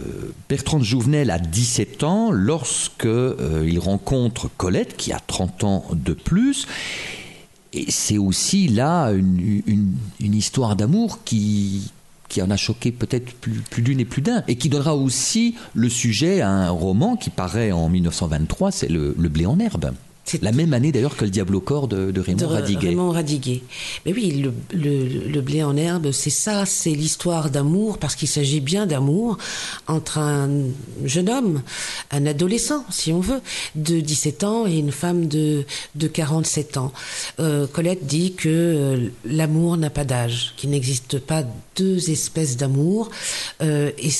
Bertrand de Jouvenel a 17 ans lorsque euh, il rencontre Colette, qui a 30 ans de plus. Et c'est aussi là une, histoire d'amour qui, qui en a choqué peut-être plus, plus d'une et plus d'un, et qui donnera aussi le sujet à un roman qui paraît en 1923, c'est Le blé en herbe. La même année d'ailleurs que le Diable au corps de, de Raymond de Radiguet. Raymond Radiguet. Mais oui, le, le- le blé en herbe, c'est ça, c'est l'histoire d'amour, parce qu'il s'agit bien d'amour entre un jeune homme, un adolescent, si on veut, de 17 ans et une femme de, de 47 ans. Euh, Colette dit que euh, l'amour n'a pas d'âge, qu'il n'existe pas deux espèces d'amour. Euh, et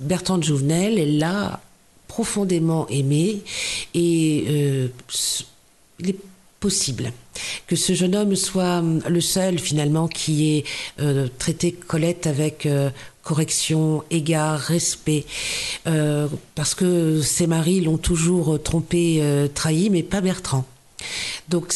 Bertrand de Jouvenel est là profondément aimé et euh, il est possible que ce jeune homme soit hum, le seul finalement qui ait euh, traité Colette avec euh, correction, égard, respect, Euh, parce que ses maris l'ont toujours trompé, trahi, mais pas Bertrand. Donc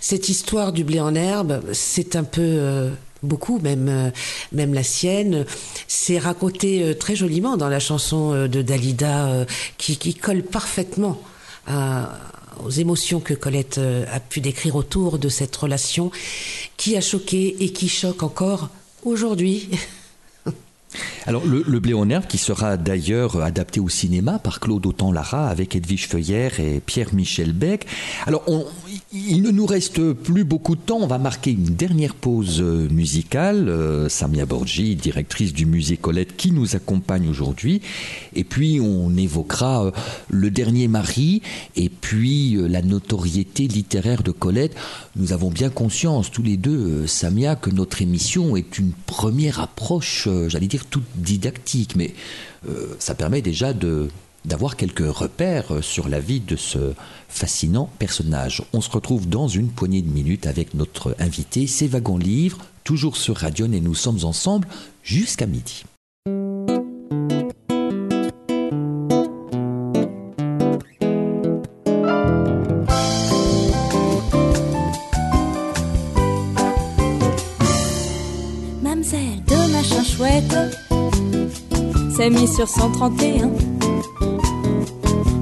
cette histoire du blé en herbe, c'est un peu beaucoup, même même la sienne, c'est raconté très joliment dans la chanson de Dalida qui, qui colle parfaitement à- aux émotions que Colette euh, a pu décrire autour de cette relation qui a choqué et qui choque encore aujourd'hui? Alors, le, blé en herbe, qui sera d'ailleurs adapté au cinéma par Claude Autant-Lara avec Edwige Feuillère et Pierre-Michel Beck. Alors, on- il ne nous reste plus beaucoup de temps. On va marquer une dernière pause euh, musicale. Euh, Samia Borgi, directrice du musée Colette, qui nous accompagne aujourd'hui. Et puis, on évoquera euh, le dernier mari et puis la notoriété littéraire de Colette. Nous avons bien conscience, tous les deux, Samia, que notre émission est une première approche, j'allais dire, toute didactique, mais ça permet déjà de d'avoir quelques repères euh, sur la vie de ce fascinant personnage. On se retrouve dans une poignée de minutes avec notre invité, c'est Wagon Livre, toujours sur Radion et nous sommes ensemble jusqu'à midi. Mamselle de machin chouette s'est mise sur 131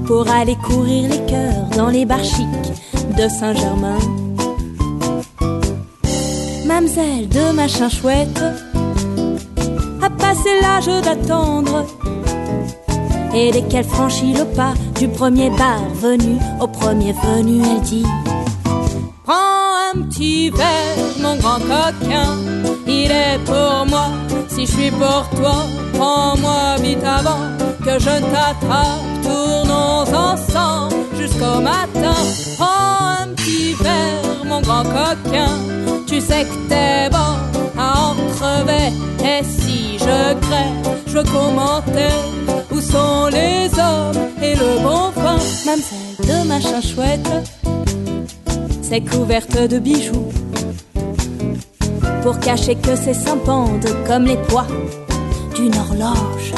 pour aller courir les cœurs dans les bars chics de Saint-Germain. Mamselle de machin chouette a passé l'âge d'attendre et dès qu'elle franchit le pas du premier bar venu au premier venu, elle dit Prends un petit verre, mon grand coquin. Il est pour moi, si je suis pour toi. Prends-moi vite avant que je t'attrape. Tournons ensemble jusqu'au matin. Prends un petit verre, mon grand coquin. Tu sais que t'es bon à en. Et si je crève, je commenter où sont les hommes et le bon pain. Mamselle de machin chouette c'est couverte de bijoux pour cacher que seins pendent comme les poids d'une horloge.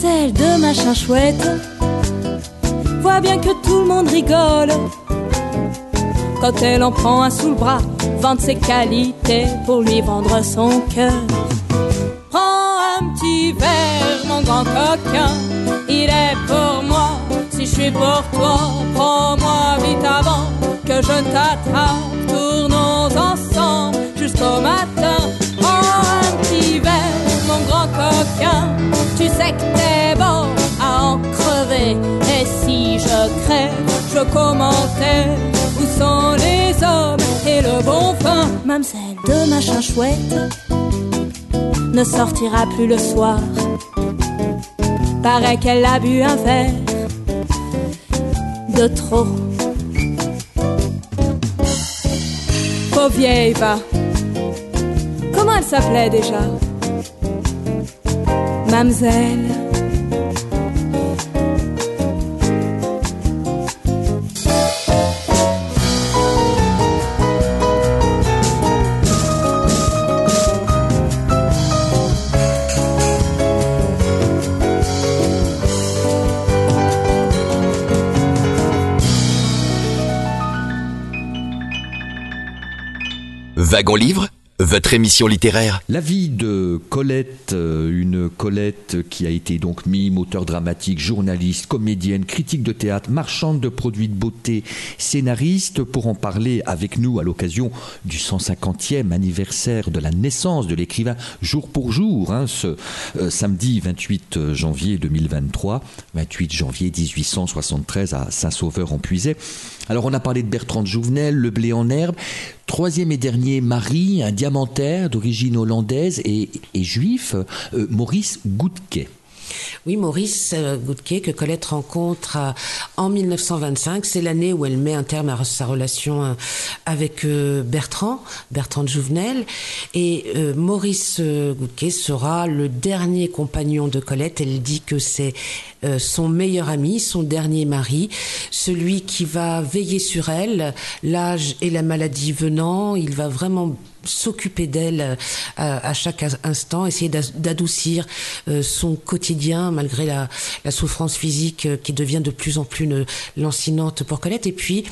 Mamselle de machin chouette voit bien que tout le monde rigole quand elle en prend un sous le bras, vante ses qualités pour lui vendre son cœur. Prends un petit verre, mon grand coquin, il est pour moi. Si je suis pour toi, prends-moi vite avant que je t'attrape. t'es bon à en crever. Et si je crève, je commentais où sont les hommes et le bon pain. Mamselle de machin chouette ne sortira plus le soir. Paraît qu'elle a bu un verre de trop. Pauvre vieille va. Comment elle s'appelait déjà? Mamselle. Wagon Livre, votre émission littéraire. La vie de Colette, euh, une Colette qui a été donc mime, auteur dramatique, journaliste, comédienne, critique de théâtre, marchande de produits de beauté, scénariste, pour en parler avec nous à l'occasion du 150e anniversaire de la naissance de l'écrivain jour pour jour, hein, ce euh, samedi 28 janvier 2023, 28 janvier 1873 à Saint-Sauveur-en-Puisay. Alors on a parlé de Bertrand de Jouvenel, Le blé en herbe. Troisième et dernier mari, un diamantaire d'origine hollandaise et, juif, euh, Maurice Goudquet. Oui, Maurice Goudquet, que Colette rencontre euh, en 1925. C'est l'année où elle met un terme à sa relation euh, avec euh, Bertrand, Bertrand de Jouvenel. Et Maurice Goudquet sera le dernier compagnon de Colette. Elle dit que c'est son meilleur ami, son dernier mari, celui qui va veiller sur elle, l'âge et la maladie venant. Il va vraiment s'occuper d'elle euh, à, chaque instant, essayer d'adoucir euh, son quotidien malgré la, souffrance physique euh, qui devient de plus en plus ne- lancinante pour Colette. Et puis,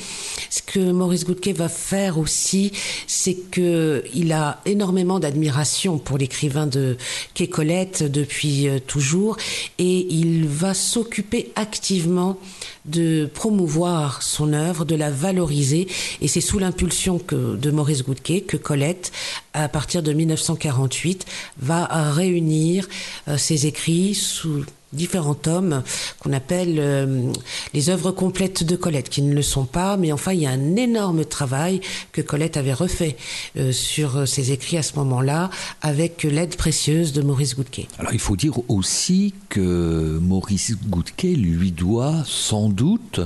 ce que Maurice Goudquet va faire aussi, c'est que il a énormément d'admiration pour l'écrivain de qu'est Colette depuis toujours, et il va s'occuper activement de promouvoir son œuvre, de la valoriser, et c'est sous l'impulsion de Maurice Goudquet que Colette, à partir de 1948, va réunir euh, ses écrits sous différents tomes qu'on appelle euh, les œuvres complètes de Colette, qui ne le sont pas, mais enfin il y a un énorme travail que Colette avait refait euh, sur ses écrits à ce moment-là, avec l'aide précieuse de Maurice Goudquet. Alors il faut dire aussi que Maurice Goudquet lui doit sans doute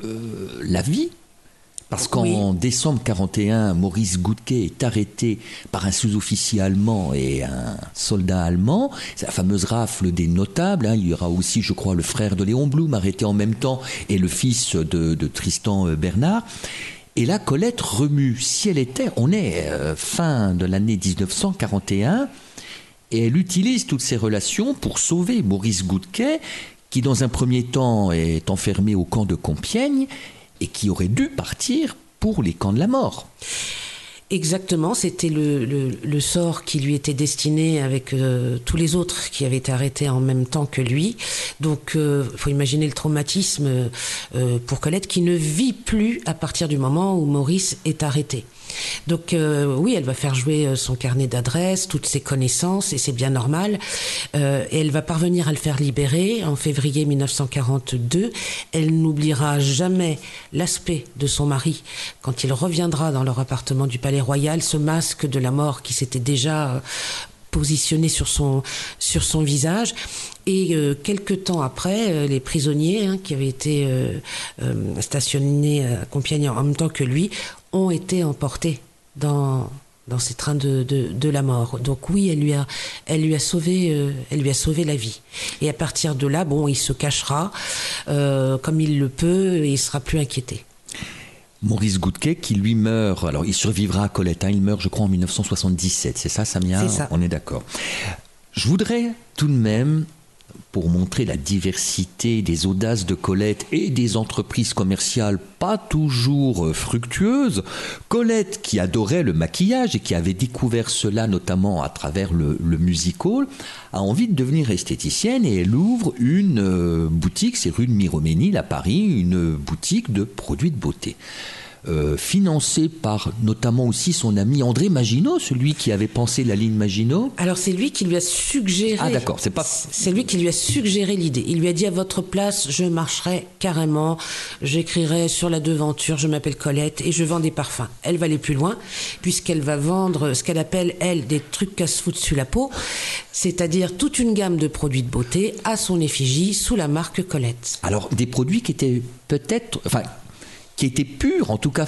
la vie. Parce qu'en décembre 41, Maurice Goudquet est arrêté par un sous-officier allemand et un soldat allemand. C'est la fameuse rafle des notables. hein. Il y aura aussi, je crois, le frère de Léon Blum arrêté en même temps et le fils de, de Tristan euh, Bernard. Et là, Colette remue. Si elle était, on est euh, fin de l'année 1941, et elle utilise toutes ces relations pour sauver Maurice Goudquet, qui dans un premier temps est enfermé au camp de Compiègne et qui aurait dû partir pour les camps de la mort. Exactement, c'était le, sort qui lui était destiné avec euh, tous les autres qui avaient été arrêtés en même temps que lui. Donc, il faut imaginer le traumatisme euh, pour Colette qui ne vit plus à partir du moment où Maurice est arrêté. Donc euh, oui, elle va faire jouer euh, son carnet d'adresses, toutes ses connaissances, et c'est bien normal. Euh, et elle va parvenir à le faire libérer en février 1942. Elle n'oubliera jamais l'aspect de son mari quand il reviendra dans leur appartement du Palais Royal, ce masque de la mort qui s'était déjà positionné sur son, sur son visage. Et euh, quelques temps après, les prisonniers hein, qui avaient été stationnés à Compiègne en même temps que lui ont été emportés dans dans ces trains de, de, de la mort. Donc oui, elle lui a, elle lui a sauvé, euh, elle lui a sauvé la vie. Et à partir de là, bon, il se cachera euh, comme il le peut et il sera plus inquiété. Maurice Goudquet qui lui meurt, alors il survivra à Colette, hein, il meurt je crois en 1977, c'est ça Samia? C'est ça. On est d'accord. Je voudrais tout de même, pour montrer la diversité des audaces de Colette et des entreprises commerciales pas toujours euh, fructueuses, Colette qui adorait le maquillage et qui avait découvert cela notamment à travers le, le music hall, a envie de devenir esthéticienne et elle ouvre une euh, boutique, c'est rue de Miroménil à Paris, une boutique de produits de beauté. Euh, financé par notamment aussi son ami André Maginot, celui qui avait pensé la ligne Maginot. Alors c'est lui qui lui a suggéré. Ah d'accord, c'est pas. C'est lui qui lui a suggéré l'idée. Il lui a dit à votre place, je marcherai carrément, j'écrirai sur la devanture, je m'appelle Colette et je vends des parfums. Elle va aller plus loin puisqu'elle va vendre ce qu'elle appelle elle des trucs foutre sur la peau, c'est-à-dire toute une gamme de produits de beauté à son effigie sous la marque Colette. Alors des produits qui étaient peut-être, enfin qui était pur, en tout cas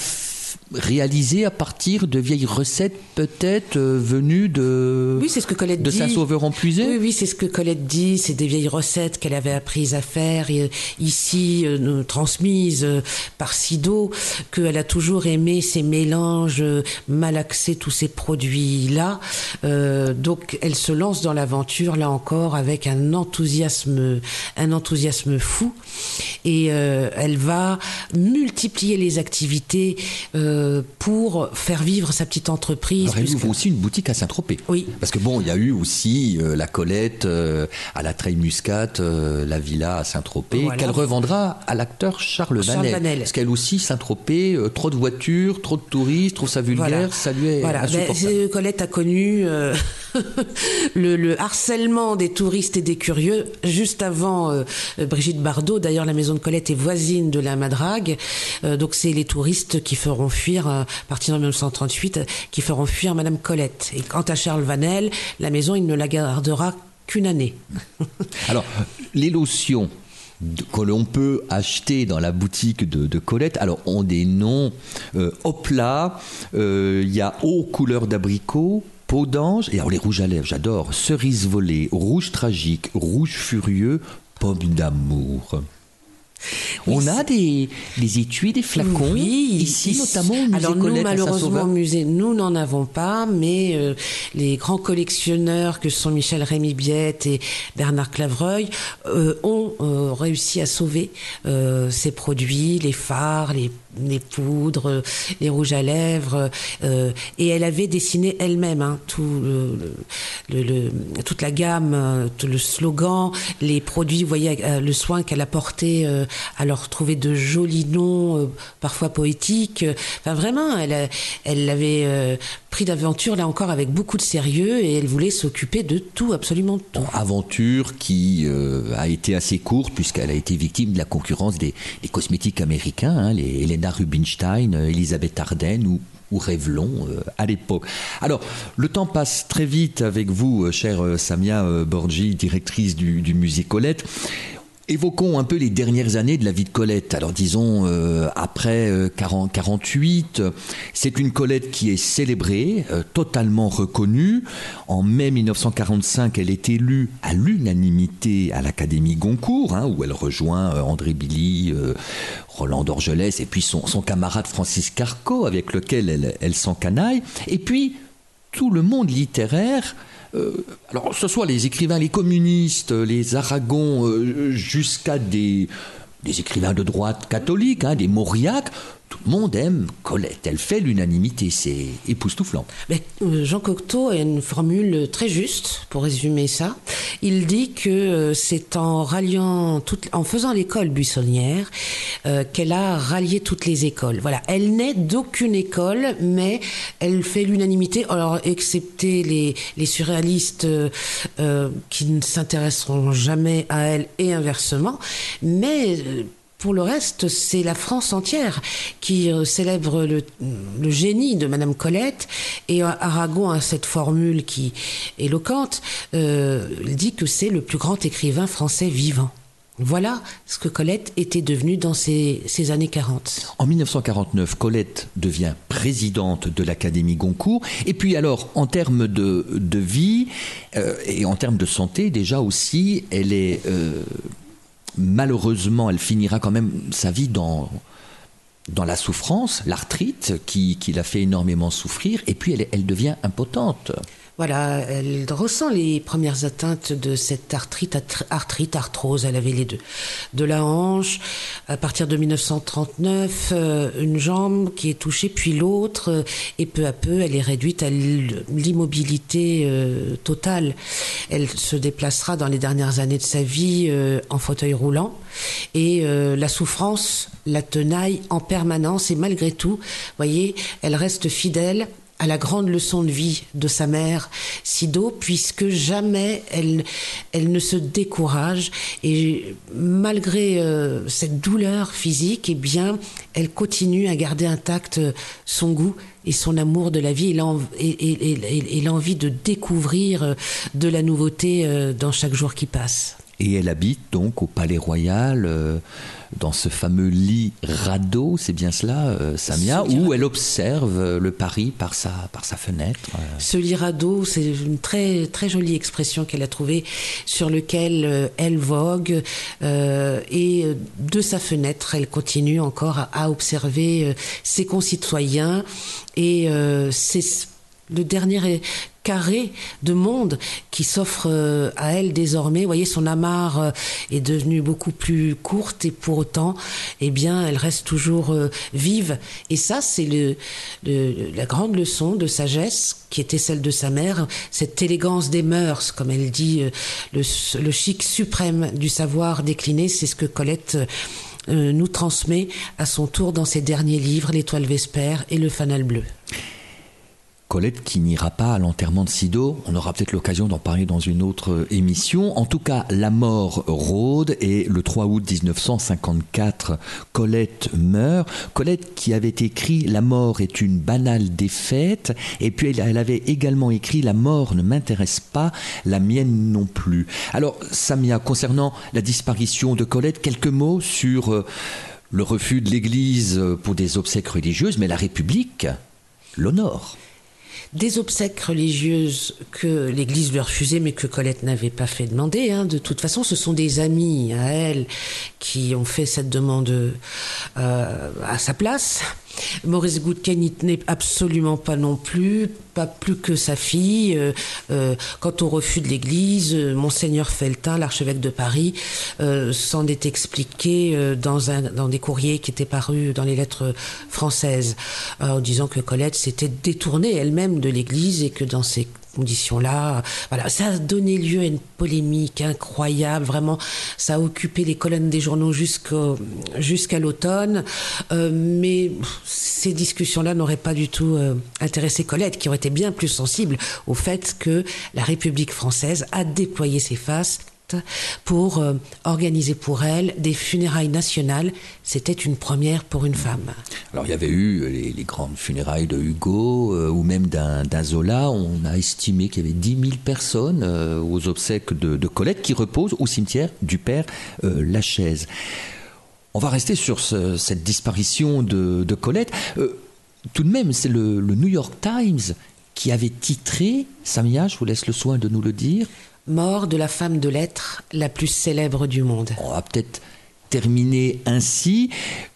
réalisé à partir de vieilles recettes peut-être euh, venues de oui c'est ce que Colette de Saint-Sauveur en oui oui c'est ce que Colette dit. C'est des vieilles recettes qu'elle avait apprises à faire et, ici euh, transmises euh, par Sido qu'elle a toujours aimé ces mélanges malaxés tous ces produits là donc elle se lance dans l'aventure là encore avec un enthousiasme un enthousiasme fou. Et elle va multiplier les activités euh, pour faire vivre sa petite entreprise. Alors, elle ouvre aussi une boutique à Saint-Tropez. Oui. Parce que bon, il y a eu aussi euh, la Colette euh, à la Treille Muscat, la villa à Saint-Tropez, qu'elle revendra à l'acteur Charles, Charles Vanel. Parce qu'elle aussi, Saint-Tropez, trop de voitures, trop de touristes, trouve ça vulgaire, ça lui est voilà. Ben, Colette a connu le, le, harcèlement des touristes et des curieux juste avant Brigitte Bardot. D'ailleurs, la maison de Colette est voisine de la Madrague. donc c'est les touristes qui feront fuir, euh, à partir de 1938, euh, qui feront fuir Madame Colette. Et quant à Charles Vanel, la maison, il ne la gardera qu'une année. Alors, les lotions que l'on peut acheter dans la boutique de, Colette, alors ont des noms euh, euh, il y a Eau couleur d'abricot, peau d'ange, et alors les rouges à lèvres, j'adore, cerise volée, rouge tragique, rouge furieux, pomme d'amour. On a des, des étuis, des flacons ici, notamment au musée Alors nous, malheureusement, au musée, nous n'en avons pas, mais euh, les grands collectionneurs que sont Michel Rémy Biette et Bernard Clavreuil euh, ont euh, réussi à sauver ces produits, les phares, les les poudres, les rouges à lèvres, euh, et elle avait dessiné elle-même hein, tout toute la gamme, tout le slogan, les produits, vous voyez euh, le soin qu'elle a porté euh, à leur trouver de jolis noms, parfois poétiques. Enfin vraiment, elle, elle avait pris d'aventure là encore avec beaucoup de sérieux et elle voulait s'occuper de tout, absolument tout. aventure qui a été assez courte puisqu'elle a été victime de la concurrence des, cosmétiques américains, hein, les Rubinstein, Elisabeth Arden ou, Revlon euh, à l'époque. Alors, le temps passe très vite avec vous, euh, chère euh, Samia Borgi, directrice du, du musée Colette. Évoquons un peu les dernières années de la vie de Colette. Alors disons, euh, après 40, 48, c'est une Colette qui est célébrée, euh, totalement reconnue. En mai 1945, elle est élue à l'unanimité à l'Académie Goncourt, hein, où elle rejoint euh, André Billy, Roland d'Orgelès et puis son, son, camarade Francis Carco, avec lequel elle, elle s'encanaille. Et puis, tout le monde littéraire euh, alors, ce soit les écrivains, les communistes, les Aragons, euh, jusqu'à des, écrivains de droite catholique, hein, des Mauriac, tout le monde aime Colette. Elle fait l'unanimité, c'est époustouflant. Euh, Jean Cocteau a une formule très juste pour résumer ça. Il dit que euh, c'est en ralliant, en faisant l'école buissonnière euh, qu'elle a rallié toutes les écoles. Voilà, elle n'est d'aucune école, mais elle fait l'unanimité. Alors, excepté les, les surréalistes qui ne s'intéresseront jamais à elle et inversement, mais pour le reste, c'est la France entière qui euh, célèbre le, génie de Madame Colette. Et Aragon a cette formule qui est éloquente. Euh, il dit que c'est le plus grand écrivain français vivant. Voilà ce que Colette était devenue dans ces, années 40. En 1949, Colette devient présidente de l'Académie Goncourt. Et puis alors, en termes de, vie euh, et en termes de santé, déjà aussi, elle est malheureusement, elle finira quand même sa vie dans, la souffrance, l'arthrite qui, l'a fait énormément souffrir, et puis elle devient impotente. Voilà, elle ressent les premières atteintes de cette arthrite, arthrite, arthrose, elle avait les deux. De la hanche, à partir de 1939, euh, une jambe qui est touchée, puis l'autre, et peu à peu, elle est réduite à l'immobilité euh, totale. Elle se déplacera dans les dernières années de sa vie euh, en fauteuil roulant, et la souffrance la tenaille en permanence, et malgré tout, voyez, elle reste fidèle à la grande leçon de vie de sa mère, Sido, puisque jamais elle, elle ne se décourage et malgré euh, cette douleur physique, eh bien, elle continue à garder intact son goût et son amour de la vie et l'envie de découvrir euh, de la nouveauté euh, dans chaque jour qui passe. Et elle habite donc au Palais Royal, euh, dans ce fameux lit radeau, c'est bien cela, euh, Samia, où elle observe le Paris par sa, par sa fenêtre. Euh. Ce lit radeau, c'est une très, très jolie expression qu'elle a trouvée, sur lequel elle vogue, et de sa fenêtre, elle continue encore à, à observer ses concitoyens, et c'est le dernier carré de monde qui s'offre euh, à elle désormais. Vous voyez, son amarre euh, est devenue beaucoup plus courte et pour autant, eh bien, elle reste toujours euh, vive. Et ça, c'est le, la grande leçon de sagesse qui était celle de sa mère, cette élégance des mœurs, comme elle dit, le, chic suprême du savoir décliné, c'est ce que Colette nous transmet à son tour dans ses derniers livres, L'étoile vespère et Le fanal bleu. Colette qui n'ira pas à l'enterrement de Sido. On aura peut-être l'occasion d'en parler dans une autre émission. En tout cas, la mort rôde et le 3 août 1954, Colette meurt. Colette qui avait écrit La mort est une banale défaite et puis elle avait également écrit La mort ne m'intéresse pas, la mienne non plus. Alors, Samia, concernant la disparition de Colette, quelques mots sur euh, le refus de l'Église pour des obsèques religieuses, mais la République l'honore des obsèques religieuses que l'Église lui refusait, mais que Colette n'avait pas fait demander. Hein. De toute façon, ce sont des amis à elle qui ont fait cette demande euh, à sa place. Maurice Goudken tenait absolument pas non plus, pas plus que sa fille. Euh, euh, quant au refus de l'Église, monseigneur Feltin, l'archevêque de Paris, s'en est expliqué dans, un, dans des courriers qui étaient parus dans les lettres françaises, en disant que Colette s'était détournée elle-même de l'Église et que dans ces conditions-là. Voilà, ça a donné lieu à une polémique incroyable. Vraiment, ça a occupé les colonnes des journaux jusqu'à l'automne. Euh, mais ces discussions-là n'auraient pas du tout euh, intéressé Colette, qui aurait été bien plus sensible au fait que la République française a déployé ses faces pour euh, organiser pour elle des funérailles nationales. C'était une première pour une femme. Alors il y avait eu les, grandes funérailles de Hugo euh, ou même d'un Zola. On a estimé qu'il y avait 10 000 personnes euh, aux obsèques de, Colette qui reposent au cimetière du père Lachaise. On va rester sur cette disparition de, Colette. tout de même, c'est le, le New York Times qui avait titré, Samia, je vous laisse le soin de nous le dire, Mort de la femme de lettres la plus célèbre du monde. On va peut-être terminer ainsi.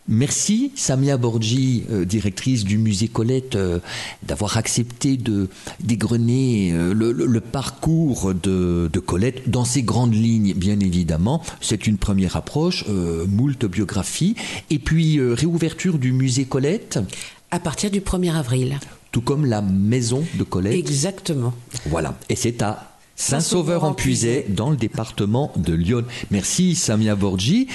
Merci Samia Borgi, euh, directrice du musée Colette, euh, d'avoir accepté de dégrener euh, le, parcours de, Colette dans ses grandes lignes, bien évidemment. C'est une première approche, moult biographies. Et puis réouverture du musée Colette. À partir du 1er avril. Tout comme la maison de Colette. Exactement. Voilà. Et c'est à Saint-Sauveur en Puisay, dans le département de Lyon. Merci Samia Borgi.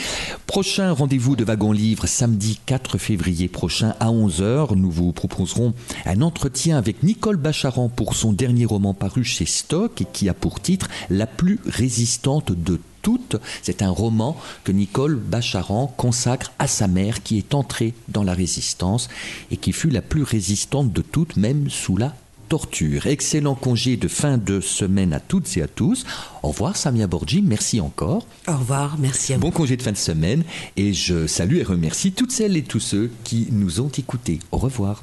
Prochain rendez-vous de Wagon Livre samedi 4 février prochain à 11h. Nous vous proposerons un entretien avec Nicole Bacharan pour son dernier roman paru chez Stock et qui a pour titre La plus résistante de toutes. C'est un roman que Nicole Bacharan consacre à sa mère qui est entrée dans la résistance et qui fut la plus résistante de toutes, même sous la torture. Excellent congé de fin de semaine à toutes et à tous. Au revoir Samia Borgi, merci encore. Au revoir, merci à vous. Bon congé de fin de semaine et je salue et remercie toutes celles et tous ceux qui nous ont écoutés. Au revoir.